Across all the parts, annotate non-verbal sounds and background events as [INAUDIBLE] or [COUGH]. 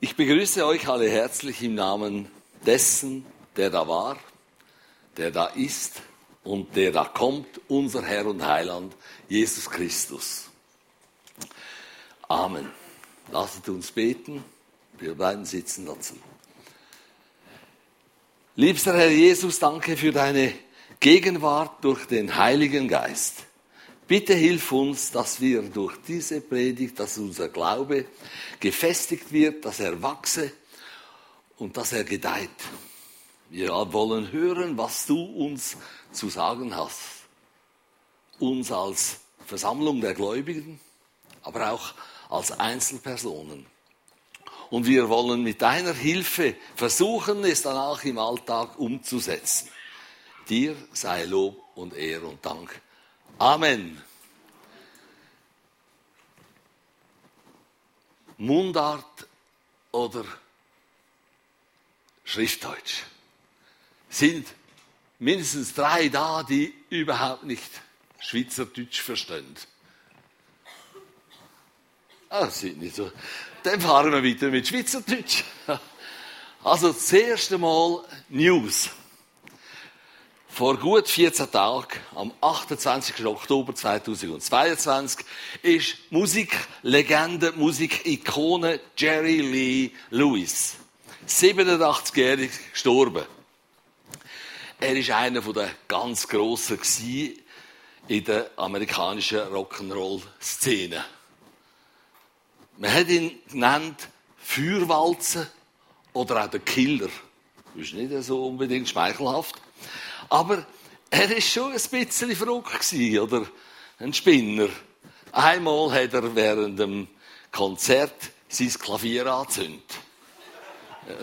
Ich begrüße euch alle herzlich im Namen dessen, der da war, der da ist und der da kommt, unser Herr und Heiland, Jesus Christus. Amen. Lasst uns beten. Wir bleiben sitzen dazu. Liebster Herr Jesus, danke für deine Gegenwart durch den Heiligen Geist. Bitte hilf uns, dass wir durch diese Predigt, dass unser Glaube gefestigt wird, dass er wachse und dass er gedeiht. Wir wollen hören, was du uns zu sagen hast. Uns als Versammlung der Gläubigen, aber auch als Einzelpersonen. Und wir wollen mit deiner Hilfe versuchen, es dann auch im Alltag umzusetzen. Dir sei Lob und Ehre und Dank. Amen. Mundart oder Schriftdeutsch sind mindestens drei da, die überhaupt nicht Schweizerdeutsch verstehen. Ah, das sind nicht so. Dann fahren wir weiter mit Schweizerdeutsch. [LAUGHS] Also das erste Mal News. Vor gut 14 Tagen, am 28. Oktober 2022, ist Musiklegende, Musikikone Jerry Lee Lewis, 87-jährig, gestorben. Er ist einer der ganz Grossen in der amerikanischen Rock'n'Roll-Szene. Man hat ihn genannt Feuerwalzen oder auch der Killer. Ist nicht so unbedingt schmeichelhaft. Aber er war schon ein bisschen verrückt oder? Ein Spinner. Einmal hat er während dem Konzert sein Klavier angezündet.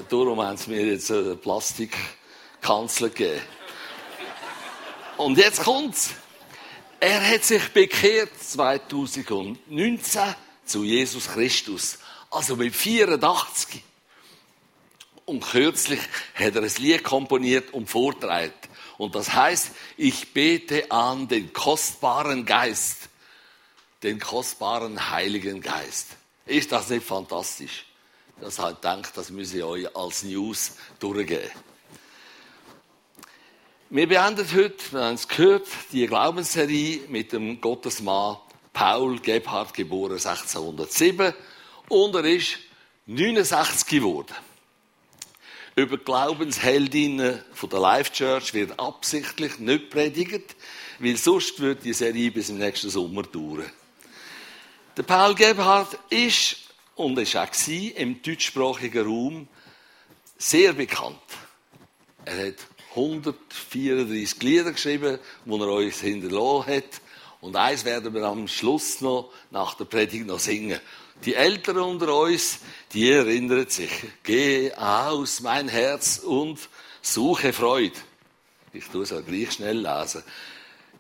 Darum haben sie mir jetzt eine Plastikkanzel gegeben. Und jetzt kommt's. Er hat sich bekehrt 2019 zu Jesus Christus. Also mit 84. Und kürzlich hat er ein Lied komponiert und vorträgt. Und das heißt, ich bete an den kostbaren Geist, den kostbaren Heiligen Geist. Ist das nicht fantastisch? Das halt denkt, das müsse ich euch als News durchgehen. Wir beenden heute, wir haben es gehört, die Glaubensserie mit dem Gottesmann Paul Gebhardt, geboren 1607. Und er ist 69 geworden. Über Glaubensheldinnen von der Life Church wird absichtlich nicht predigt, weil sonst wird die Serie bis im nächsten Sommer dauern. Der Paul Gebhardt ist und ist auch im deutschsprachigen Raum sehr bekannt. Er hat 134 Lieder geschrieben, die er uns hinterlassen hat. Und eins werden wir am Schluss noch nach der Predigt noch singen. Die Älteren unter uns, die erinnern sich, geh aus mein Herz und suche Freude. Ich tue es auch gleich schnell lesen.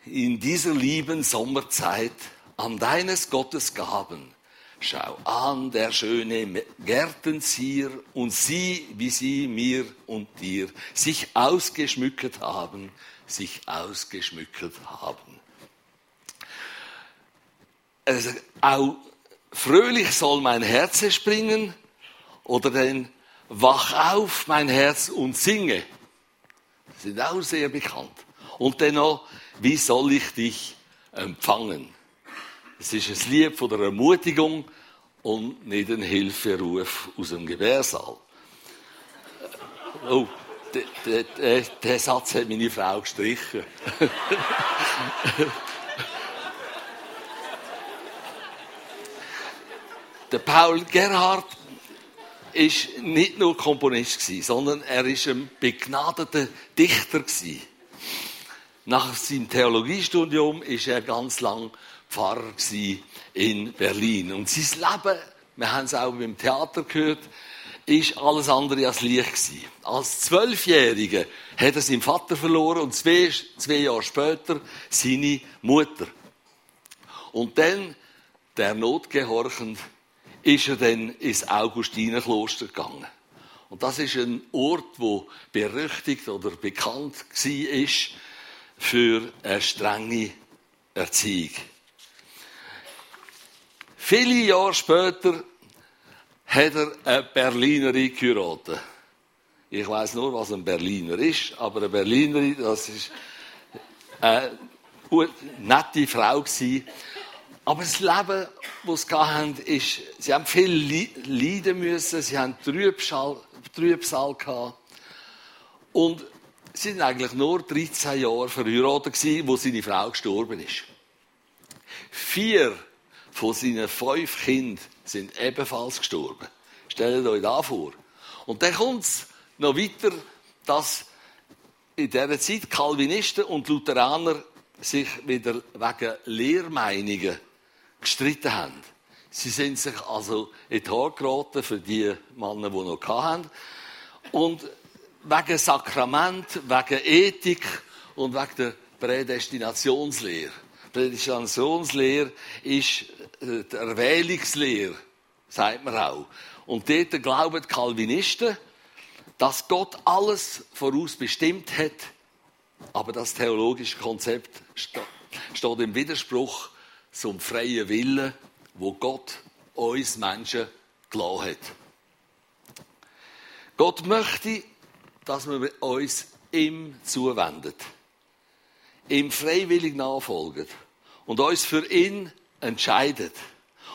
In dieser lieben Sommerzeit an deines Gottes Gaben. Schau an, der schöne Gärtenzier und sieh, wie sie mir und dir sich ausgeschmückt haben, sich ausgeschmückt haben. Also auch fröhlich soll mein Herz springen oder den Wach auf, mein Herz und singe. Das sind auch sehr bekannt. Und dennoch, wie soll ich dich empfangen? Es ist ein Lied von der Ermutigung und nicht ein Hilferuf aus dem Gebärsaal. Oh, der Satz hat meine Frau gestrichen. [LAUGHS] Der Paul Gerhard ist nicht nur Komponist sondern er ist ein begnadeter Dichter Nach seinem Theologiestudium ist er ganz lang Pfarrer in Berlin und sein Leben, wir haben es auch im Theater gehört, ist alles andere als leicht. Als Zwölfjähriger hat er seinen Vater verloren und zwei, zwei Jahre später seine Mutter. Und dann der notgehorchend ist er dann ins Augustinerkloster gegangen. Und das ist ein Ort, wo berüchtigt oder bekannt war für eine strenge Erziehung. Viele Jahre später hat er eine Berlinerin geheiratet. Ich weiß nur, was ein Berliner ist, aber eine Berlinerin, das ist eine nette Frau. Aber das Leben, das sie hatten, ist, sie haben viel leiden müssen, sie haben Trübsal, Trübsal gehabt. Und sie waren eigentlich nur 13 Jahre verheiratet wo seine Frau gestorben ist. Vier von seinen fünf Kindern sind ebenfalls gestorben. Stellt euch das vor. Und dann kommt es noch weiter, dass in dieser Zeit Calvinisten und Lutheraner sich wieder wegen Lehrmeinungen gestritten haben. Sie sind sich also in die Haare geraten für die Männer, die noch hatten. Und wegen Sakrament, wegen Ethik und wegen der Prädestinationslehre. Prädestinationslehre ist äh, die Erwählungslehre, sagt man auch. Und dort glauben die Calvinisten, dass Gott alles vorausbestimmt hat, aber das theologische Konzept steht im Widerspruch zum freien Willen, wo Gott uns Menschen gelassen hat. Gott möchte, dass wir uns ihm zuwendet, ihm freiwillig nachfolgen und uns für ihn entscheidet.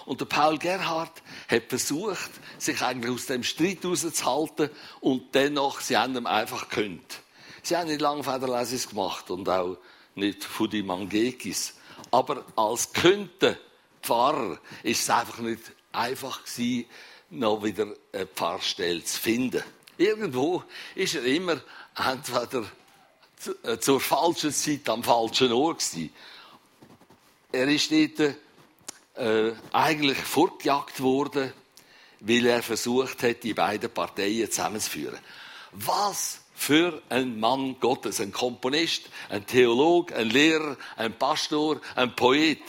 Und der Paul Gerhard hat versucht, sich eigentlich aus dem Streit rauszuhalten und dennoch, sie haben ihm einfach gekündigt. Sie haben nicht lange Federlesis gemacht und auch nicht von die Mangekis. Aber als könnte Pfarrer ist es einfach nicht einfach gewesen, noch wieder eine Pfarrstelle zu finden. Irgendwo ist er immer entweder äh, zur falschen Zeit am falschen Ort gewesen. Er ist dort äh, eigentlich fortgejagt worden, weil er versucht hat, die beiden Parteien zusammenzuführen. Was für ein Mann Gottes, ein Komponist, ein Theolog, ein Lehrer, ein Pastor, ein Poet.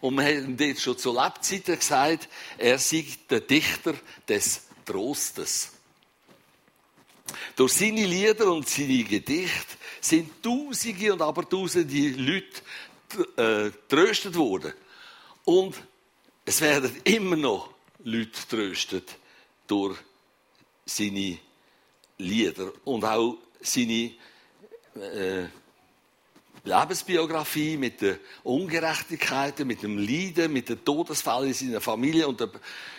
Und wir haben jetzt schon zu Lebzeiten gesagt, er sei der Dichter des Trostes. Durch seine Lieder und seine Gedichte sind Tausende und aber Tausende Leute äh, tröstet worden. Und es werden immer noch Leute tröstet durch seine Lieder und auch seine äh, Lebensbiografie mit den Ungerechtigkeiten, mit dem Leiden, mit dem Todesfall in seiner Familie und der,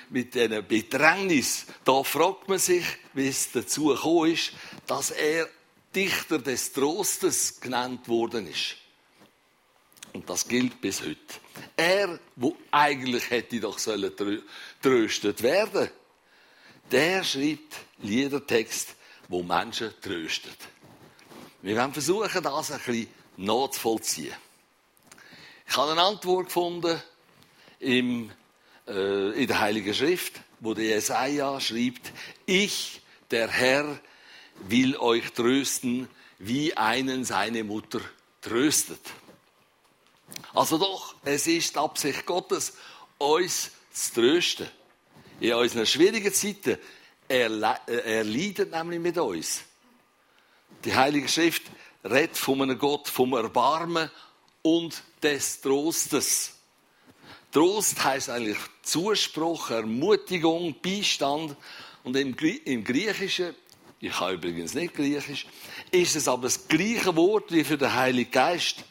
mit diesen Bedrängnis. Da fragt man sich, wie es dazu gekommen ist, dass er Dichter des Trostes genannt worden ist. Und das gilt bis heute. Er, wo eigentlich hätte doch sollen tröstet werden, der schreibt Liedertext wo Menschen tröstet. Wir werden versuchen, das ein bisschen nachzuvollziehen. Ich habe eine Antwort gefunden im, äh, in der Heiligen Schrift, wo der Jesaja schreibt, ich, der Herr, will euch trösten, wie einen seine Mutter tröstet. Also doch, es ist Absicht Gottes, uns zu trösten. In unseren schwierigen Zeiten er, er leidet nämlich mit uns. Die Heilige Schrift redet von einem Gott vom Erbarmen und des Trostes. Trost heißt eigentlich Zuspruch, Ermutigung, Beistand. Und im, im Griechischen, ich habe übrigens nicht Griechisch, ist es aber das gleiche Wort wie für den Heiligen Geist,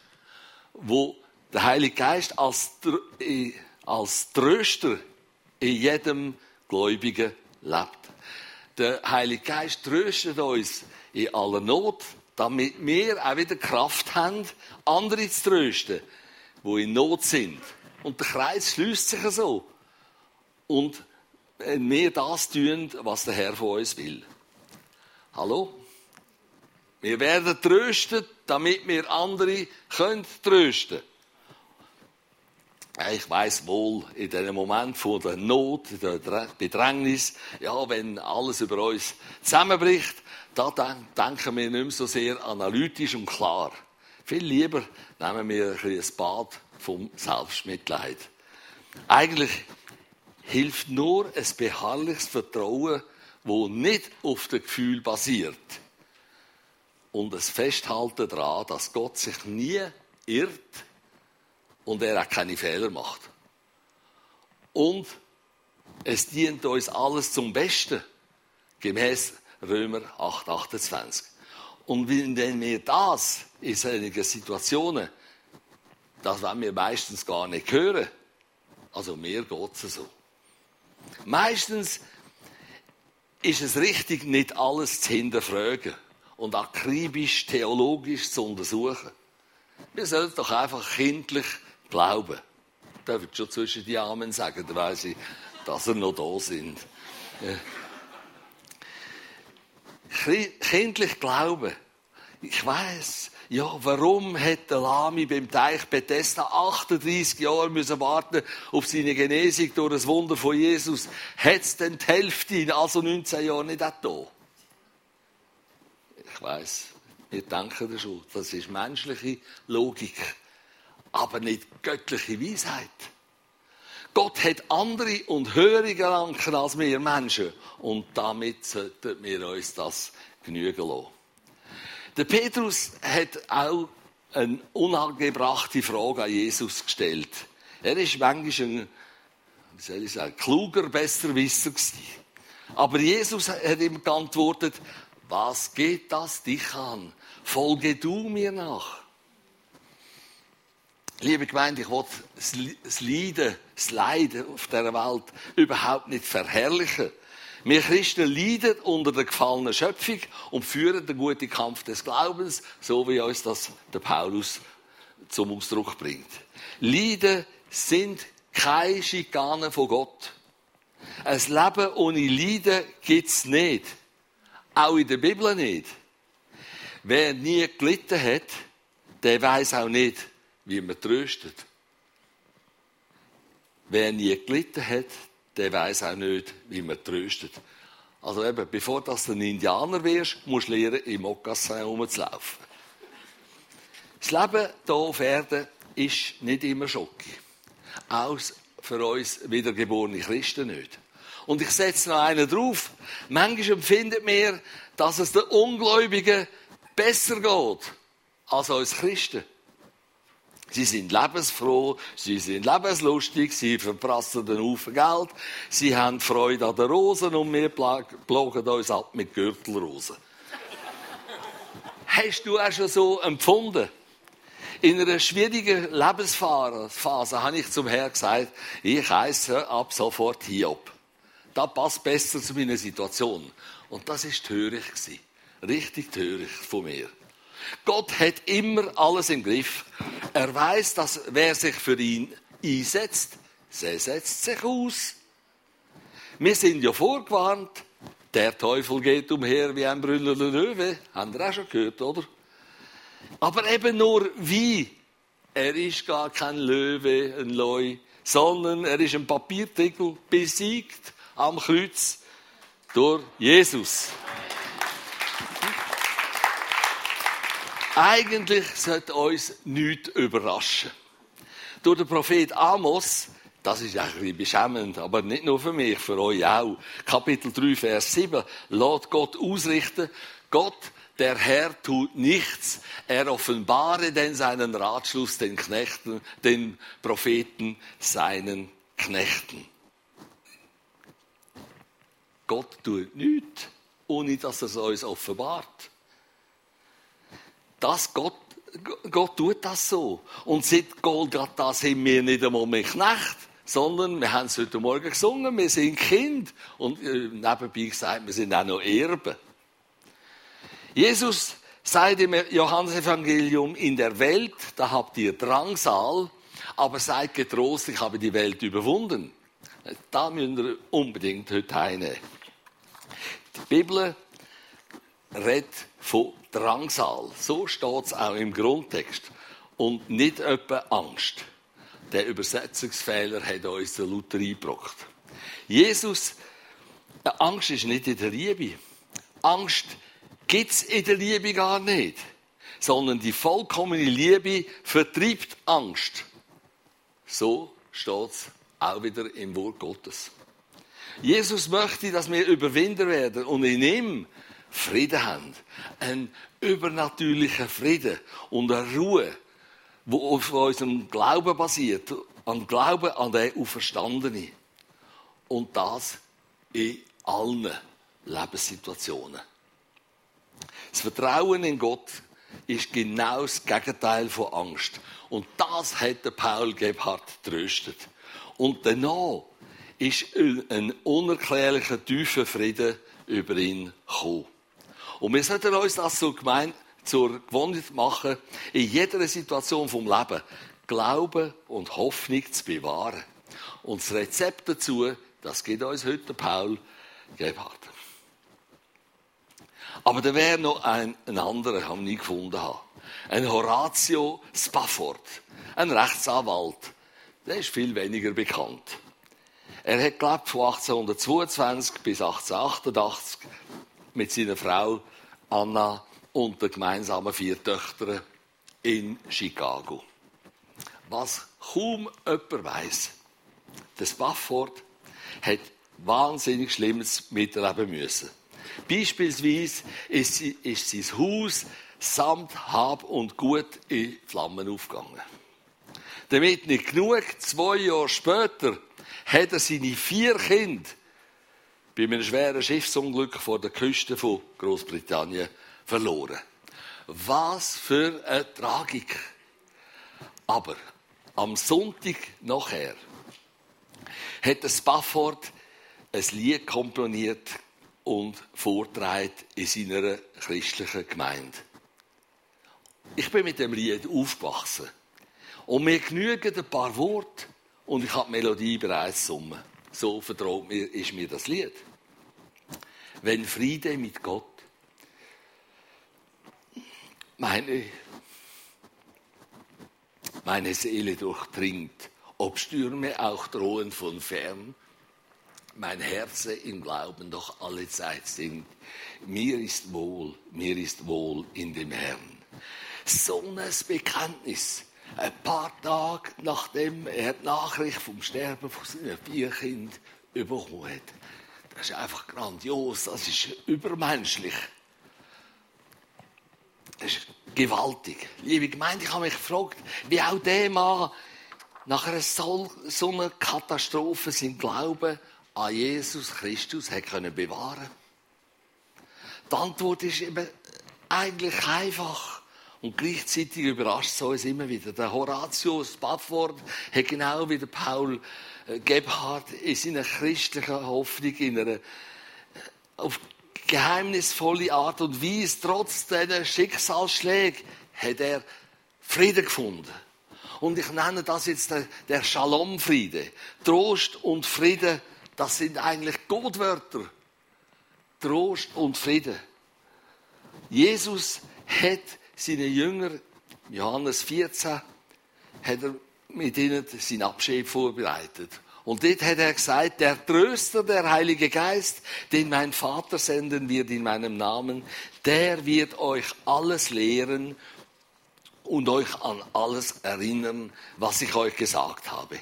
wo der Heilige Geist als, als Tröster in jedem Gläubigen lebt. Der Heilige Geist tröstet uns in aller Not, damit wir auch wieder Kraft haben, andere zu trösten, die in Not sind. Und der Kreis schließt sich so. Und wir das tun, was der Herr von uns will. Hallo? Wir werden tröstet, damit wir andere können trösten. Ich weiß wohl, in dem Moment von der Not, der Bedrängnis, ja, wenn alles über uns zusammenbricht, da denken wir nicht mehr so sehr analytisch und klar. Viel lieber nehmen wir ein, ein Bad vom Selbstmitleid. Eigentlich hilft nur ein beharrliches Vertrauen, wo nicht auf dem Gefühl basiert. Und das Festhalten daran, dass Gott sich nie irrt und er auch keine Fehler macht. und es dient uns alles zum Besten, gemäß Römer 8, 28. Und wenn wir das in solchen Situationen, das wollen wir meistens gar nicht hören, also mir geht es so. Meistens ist es richtig, nicht alles zu hinterfragen und akribisch theologisch zu untersuchen. Wir sollten doch einfach kindlich glauben. Da wird schon zwischen die Armen sagen, da weiss ich, dass sie noch da sind. Kindlich glauben. Ich weiß, ja, warum hat der Lami beim Teich Bethesda 38 Jahre müssen warten auf seine Genesung durch das Wunder von Jesus? Hat es denn die Hälfte, also 19 Jahre, nicht auch da? Ich weiß, wir denken das schon. Das ist menschliche Logik, aber nicht göttliche Weisheit. Gott hat andere und höhere Gedanken als wir Menschen. Und damit sollten wir uns das genügen lassen. Der Petrus hat auch eine unangebrachte Frage an Jesus gestellt. Er ist manchmal ein, wie soll ich sagen, kluger, besser Wisser gewesen. Aber Jesus hat ihm geantwortet, was geht das dich an? Folge du mir nach. Liebe Gemeinde, ich will das Leiden, das Leiden auf dieser Welt überhaupt nicht verherrlichen. Wir Christen leiden unter der gefallenen Schöpfung und führen den guten Kampf des Glaubens, so wie uns das der Paulus zum Ausdruck bringt. Leiden sind keine Schikanen von Gott. Ein Leben ohne Leiden gibt es nicht. Auch in der Bibel nicht. Wer nie gelitten hat, der weiß auch nicht, wie man tröstet. Wer nie gelitten hat, der weiß auch nicht, wie man tröstet. Also eben, bevor du ein Indianer wirst, musst du lernen, im Mokassin herumzulaufen. Das Leben hier auf Erden ist nicht immer Schocki. Auch für uns wiedergeborene Christen nicht. Und ich setze noch einen drauf. Manchmal empfindet mir, dass es den Ungläubigen besser geht als uns Christen. Sie sind lebensfroh, sie sind lebenslustig, sie verprassen den Haufen Geld, sie haben Freude an den Rosen und wir plagen uns ab mit Gürtelrosen. Hast du auch schon so empfunden? In einer schwierigen Lebensphase habe ich zum Herrn gesagt, ich heiße ab sofort Hiob. Das passt besser zu meiner Situation. Und das ist töricht Richtig töricht von mir. Gott hat immer alles im Griff. Er weiß, dass wer sich für ihn einsetzt, der setzt sich aus. Wir sind ja vorgewarnt. Der Teufel geht umher wie ein brüllender Löwe. Haben wir auch schon gehört, oder? Aber eben nur wie. Er ist gar kein Löwe, ein Leu, sondern er ist ein Papiertickel besiegt am Kreuz durch Jesus. Eigentlich sollte uns nichts überraschen. Durch den Prophet Amos, das ist ein bisschen beschämend, aber nicht nur für mich, für euch auch. Kapitel 3, Vers 7, lässt Gott ausrichten, Gott, der Herr tut nichts, er offenbare denn seinen Ratschluss den Knechten, den Propheten, seinen Knechten. Gott tut nichts, ohne dass er es uns offenbart. Das Gott, Gott tut das so. Und seit Golgatha sind wir nicht einmal mehr Knecht, sondern wir haben es heute Morgen gesungen, wir sind Kind. Und äh, nebenbei gesagt, wir sind auch noch Erben. Jesus sagt im Johannesevangelium, in der Welt, da habt ihr Drangsal, aber seid getrost, ich habe die Welt überwunden. Da müssen wir unbedingt heute einnehmen. Die Bibel redet von Drangsal. So steht es auch im Grundtext. Und nicht etwa Angst. Der Übersetzungsfehler hat uns der Luther eingebracht. Jesus, Angst ist nicht in der Liebe. Angst gibt es in der Liebe gar nicht. Sondern die vollkommene Liebe vertreibt Angst. So steht es auch wieder im Wort Gottes. Jesus möchte, dass wir Überwinder werden und in ihm Frieden haben. Ein übernatürlicher Frieden und eine Ruhe, die auf unserem Glauben basiert. An Glauben an den Auferstandenen. Und das in allen Lebenssituationen. Das Vertrauen in Gott ist genau das Gegenteil von Angst. Und das hat Paul Gebhardt tröstet. Und danach ist ein unerklärlicher, tiefer Frieden über ihn gekommen. Und wir sollten uns das so gemein, zur Gewohnheit machen, in jeder Situation vom Leben Glauben und Hoffnung zu bewahren. Und das Rezept dazu, das gibt uns heute Paul Gebhardt. Aber da wäre noch ein, ein anderer, den ich nie gefunden habe. Ein Horatio Spafford, ein Rechtsanwalt. Der ist viel weniger bekannt. Er hat gelebt von 1822 bis 1888 mit seiner Frau Anna und den gemeinsamen vier Töchtern in Chicago. Was kaum jemand weiß, der Spafford hat wahnsinnig Schlimmes miterleben müssen. Beispielsweise ist, ist sein Haus samt Hab und Gut in Flammen aufgegangen. Damit nicht genug, zwei Jahre später hat er seine vier Kinder bei einem schweren Schiffsunglück vor der Küste von Großbritannien verloren. Was für eine Tragik. Aber am Sonntag nachher hat der Spafford ein Lied komponiert und vortragen in seiner christlichen Gemeinde. Ich bin mit dem Lied aufgewachsen. Und mir genügen ein paar Worte und ich habe die Melodie bereits gesungen. So vertraut mir, ist mir das Lied. Wenn Friede mit Gott meine, meine Seele durchdringt, ob Stürme auch drohen von fern, mein Herz im Glauben doch alle Zeit singt. Mir ist wohl, mir ist wohl in dem Herrn. So ein Bekenntnis. Ein paar Tage nachdem er die Nachricht vom Sterben von seinem Bierkind bekommen hat. Das ist einfach grandios, das ist übermenschlich. Das ist gewaltig. Liebe Gemeinde, ich habe mich gefragt, wie auch der Mann nach einer so, so einer Katastrophe sein Glauben an Jesus Christus hat können bewahren Die Antwort ist eben eigentlich einfach. Und gleichzeitig überrascht es uns immer wieder. Der Horatius Spafford hat genau wie der Paul äh, Gebhardt in seiner christlichen Hoffnung in einer äh, auf geheimnisvolle Art und Weise, trotz dieser Schicksalsschläge, hat er Frieden gefunden. Und ich nenne das jetzt der, der Shalom-Friede. Trost und Friede das sind eigentlich Gottwörter. Trost und Frieden. Jesus hat seine Jünger, Johannes 14, hat er mit ihnen seinen Abschied vorbereitet. Und dort hat er gesagt, der Tröster, der Heilige Geist, den mein Vater senden wird in meinem Namen, der wird euch alles lehren und euch an alles erinnern, was ich euch gesagt habe.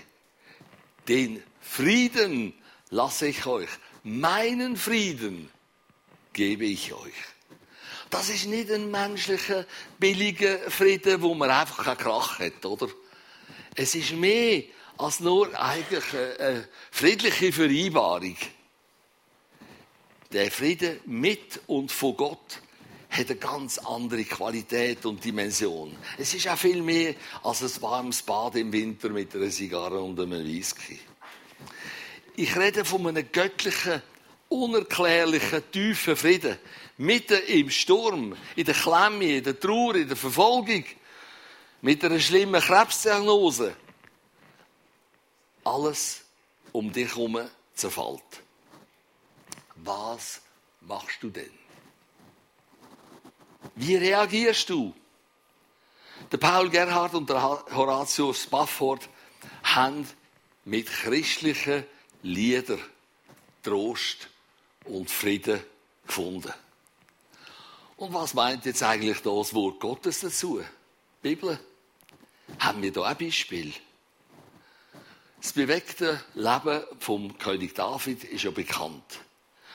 Den Frieden lasse ich euch. Meinen Frieden gebe ich euch. Das ist nicht ein menschlicher, billiger Frieden, wo man einfach keinen Krach hat, oder? Es ist mehr als nur eigentlich eine friedliche Vereinbarung. Der Frieden mit und von Gott hat eine ganz andere Qualität und Dimension. Es ist auch viel mehr als ein warmes Bad im Winter mit einer Zigarre und einem Whisky. Ich rede von einem göttlichen, unerklärlichen, tiefen Frieden. Mitten im Sturm, in der Klemme, in der Trauer, in der Verfolgung, mit einer schlimmen Krebsdiagnose. Alles um dich herum zerfällt. Was machst du denn? Wie reagierst du? Der Paul Gerhard und der Horatio Spafford haben mit christlichen Lieder Trost und Frieden gefunden. Und was meint jetzt eigentlich das Wort Gottes dazu? Die Bibel. Haben wir da ein Beispiel? Das bewegte Leben vom König David ist ja bekannt.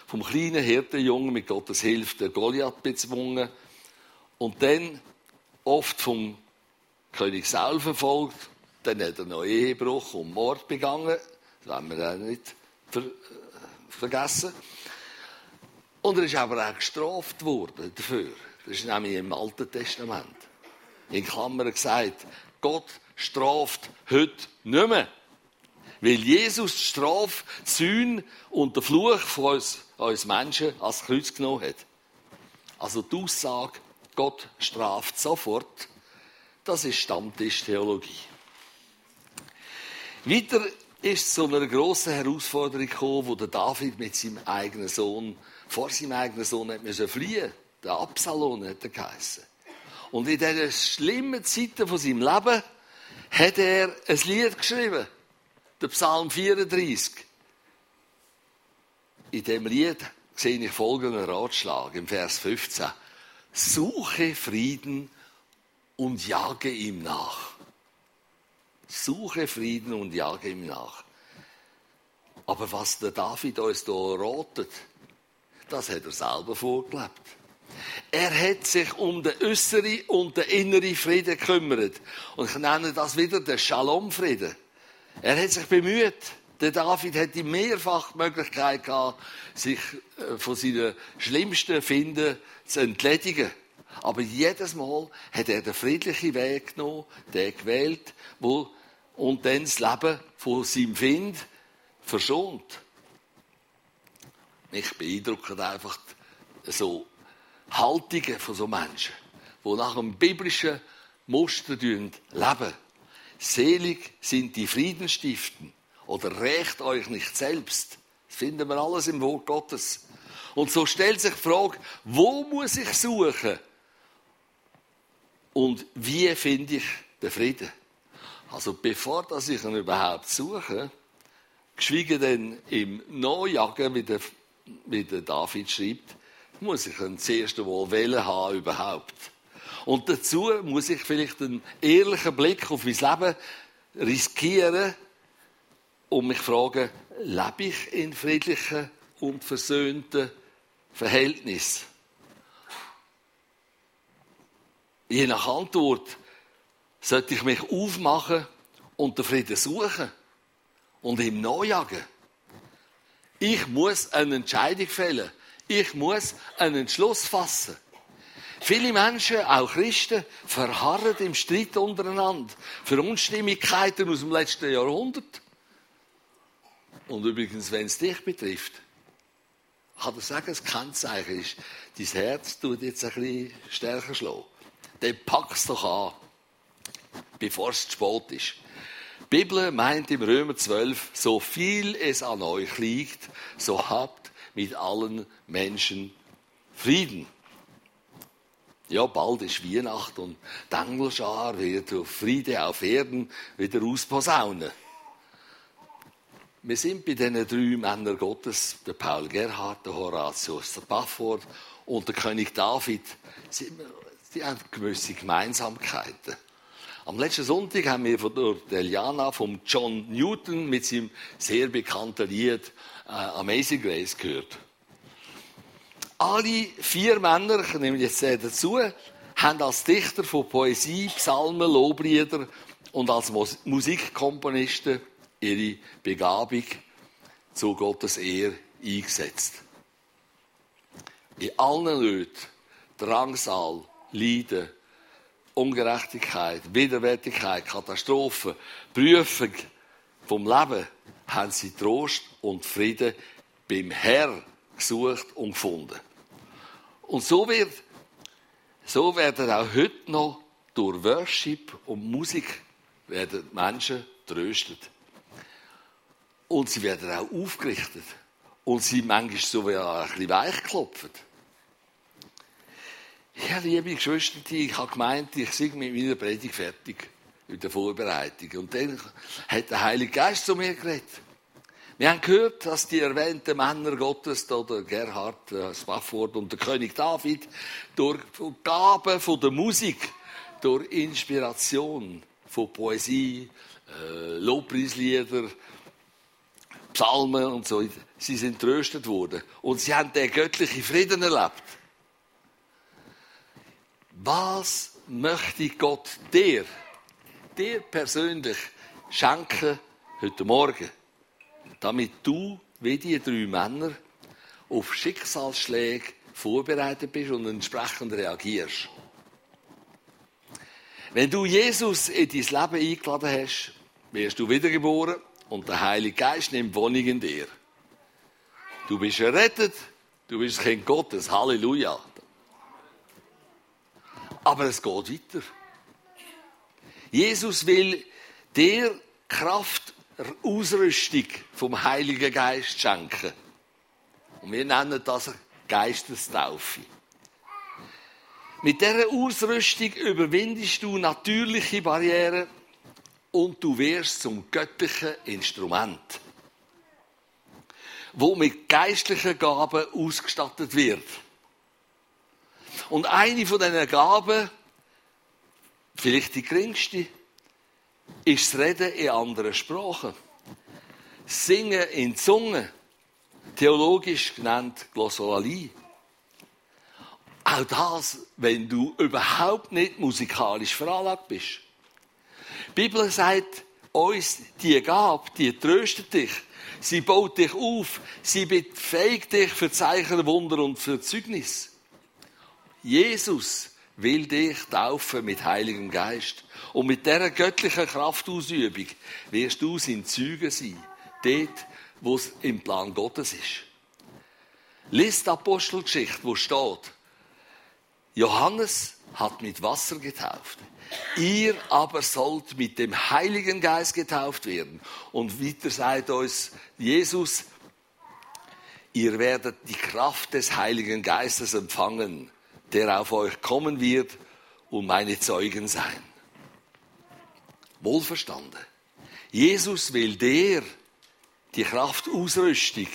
Vom kleinen Hirtenjungen mit Gottes Hilfe der Goliath bezwungen und dann oft vom König Saul verfolgt. Dann hat er noch Ehebruch und Mord begangen. Das wollen wir auch nicht ver vergessen. Und er ist aber auch gestraft worden dafür. Das ist nämlich im Alten Testament. In Klammern gesagt, Gott straft heute nicht mehr. Weil Jesus die Strafe, die Sühne und den Fluch von uns, uns Menschen als Kreuz genommen hat. Also die Aussage, Gott straft sofort, das ist Stammtischtheologie. Weiter ist zu einer grossen Herausforderung gekommen, wo der David mit seinem eigenen Sohn, vor seinem eigenen Sohn hat fliehen. Der Absalom hat er geheissen. Und in diesen schlimmen Zeiten von seinem Leben hat er ein Lied geschrieben. Der Psalm 34. In dem Lied sehe ich folgenden Ratschlag im Vers 15. Suche Frieden und jage ihm nach. Suche Frieden und jage ihm nach. Aber was der David uns hier ratet, das hat er selber vorgelebt. Er hat sich um den äußeren und den inneren Frieden gekümmert. Und ich nenne das wieder den Shalom-Frieden. Er hat sich bemüht. Der David hatte mehrfach die Möglichkeit gehabt, sich äh, von seinen schlimmsten Finden zu entledigen. Aber jedes Mal hat er den friedlichen Weg genommen, den gewählt, wo und dann das Leben von seinem Find verschont. Mich beeindrucken einfach so Haltungen von so Menschen, die nach einem biblischen Muster leben. Selig sind die Friedenstiften oder rächt euch nicht selbst. Das finden wir alles im Wort Gottes. Und so stellt sich die Frage, wo muss ich suchen? Und wie finde ich den Frieden? Also bevor dass ich ihn überhaupt suche, geschwiegen denn im Neujagen, wie der, wie der David schreibt, muss ich ihn zuerst einmal wählen haben überhaupt. Und dazu muss ich vielleicht einen ehrlichen Blick auf mein Leben riskieren und mich fragen, lebe ich in friedlichen und versöhnten Verhältnissen? Je nach Antwort sollte ich mich aufmachen und den Frieden suchen und ihm nachjagen. Ich muss eine Entscheidung fällen. Ich muss einen Entschluss fassen. Viele Menschen, auch Christen, verharren im Streit untereinander für Unstimmigkeiten aus dem letzten Jahrhundert. Und übrigens, wenn es dich betrifft, kann ich sagen, das Kennzeichen ist, dein Herz tut jetzt ein bisschen stärker schlagen. Dann pack es doch an, bevor es zu spät ist. Die Bibel meint im Römer 12, so viel es an euch liegt, so habt mit allen Menschen Frieden. Ja, bald ist Weihnacht und die Engelschar wird auf Friede auf Erden wieder ausposaunen. Wir sind bei diesen drei Männern Gottes, der Paul Gerhard, der Horatius, der Bafford und der König David, die haben gewisse Gemeinsamkeiten. Am letzten Sonntag haben wir von der Eliana, von John Newton mit seinem sehr bekannten Lied äh, Amazing Grace gehört. Alle vier Männer, ich nehme jetzt dazu, haben als Dichter von Poesie, Psalmen, Loblieder und als Musikkomponisten ihre Begabung zu Gottes Ehre eingesetzt. In allen Nöten, Drangsal, Leiden, Ungerechtigkeit, Widerwärtigkeit, Katastrophen, Prüfung vom Leben haben sie Trost und Frieden beim Herrn gesucht und gefunden. Und so wird, so werden auch heute noch durch Worship und Musik werden Menschen tröstet. Und sie werden auch aufgerichtet. Und sie manchmal so wie ein bisschen weichklopfen. Ja, liebe Geschwister, ich habe gemeint, ich sei mit meiner Predigt fertig. Mit der Vorbereitung. Und dann hat der Heilige Geist zu mir geredet. Wir haben gehört, dass die erwähnten Männer Gottes, der Gerhard äh, Spafford und der König David, durch Gaben von der Musik, durch Inspiration von Poesie, äh, Lobpreislieder, Psalmen und so, sie sind tröstet worden. Und sie haben den göttlichen Frieden erlebt. Was möchte Gott dir, dir persönlich schenken heute Morgen? damit du wie die drei Männer, auf Schicksalsschläge vorbereitet bist und entsprechend reagierst. Wenn du Jesus in dein Leben eingeladen hast, wirst du wiedergeboren und der Heilige Geist nimmt Wohnung in dir. Du bist errettet, du bist das Kind Gottes, Halleluja. Aber es geht weiter. Jesus will dir Kraft, Ausrüstung vom Heiligen Geist schenken. Und wir nennen das Geistestaufe. Mit dieser Ausrüstung überwindest du natürliche Barrieren und du wirst zum göttlichen Instrument, wo mit geistlichen Gaben ausgestattet wird. Und eine von diesen Gaben, vielleicht die geringste, ist das Reden in anderen Sprachen. Singen in Zungen, theologisch genannt Glossolalie. Auch das, wenn du überhaupt nicht musikalisch veranlagt bist. Die Bibel sagt uns, die Gabe, die tröstet dich. Sie baut dich auf. Sie befähigt dich für Zeichen, Wunder und für Zeugnis. Jesus will dich taufen mit Heiligem Geist. Und mit dieser göttlichen Kraftausübung wirst du sein Zeuge sein. Dort, wo es im Plan Gottes ist. Lies die Apostelgeschichte, wo steht, Johannes hat mit Wasser getauft. Ihr aber sollt mit dem Heiligen Geist getauft werden. Und weiter sagt uns Jesus, ihr werdet die Kraft des Heiligen Geistes empfangen, der auf euch kommen wird und meine Zeugen sein. Wohlverstanden. Jesus will dir die Kraft Ausrüstung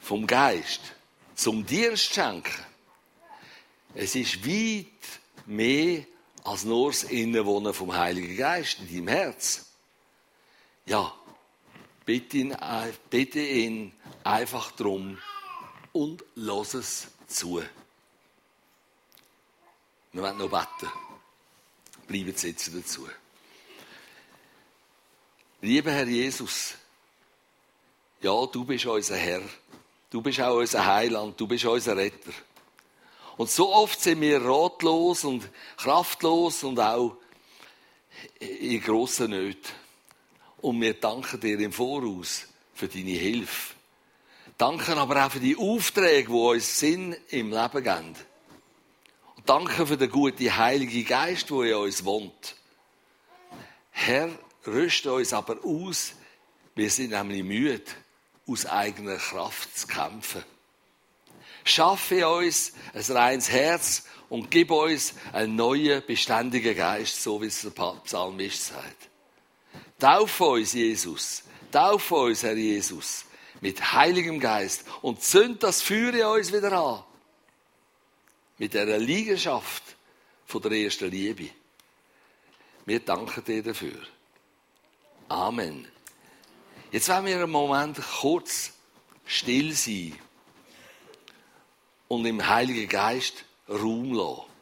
vom Geist zum Dienst schenken. Es ist weit mehr als nur das Innenwohnen vom Heiligen Geist in deinem Herz. Ja, bitte ihn, bitte ihn einfach drum und lass es zu. Wir werden noch beten. Bleiben sitzen dazu. Lieber Herr Jesus, ja, du bist unser Herr. Du bist auch unser Heiland. Du bist unser Retter. Und so oft sind wir ratlos und kraftlos und auch in grossen Nöten. Und wir danken dir im Voraus für deine Hilfe. Danken aber auch für die Aufträge, die uns Sinn im Leben geben. Danke für den guten Heiligen Geist, der in uns wohnt. Herr, rüste uns aber aus. Wir sind nämlich müde, aus eigener Kraft zu kämpfen. Schaffe uns ein reines Herz und gib uns einen neuen, beständigen Geist, so wie es der Psalmist sagt. Taufe uns, Jesus. Taufe uns, Herr Jesus, mit Heiligem Geist und zünd das Feuer in uns wieder an. Mit der Liegenschaft von der ersten Liebe. Wir danken dir dafür. Amen. Jetzt werden wir einen Moment kurz still sein und im Heiligen Geist Raum lassen.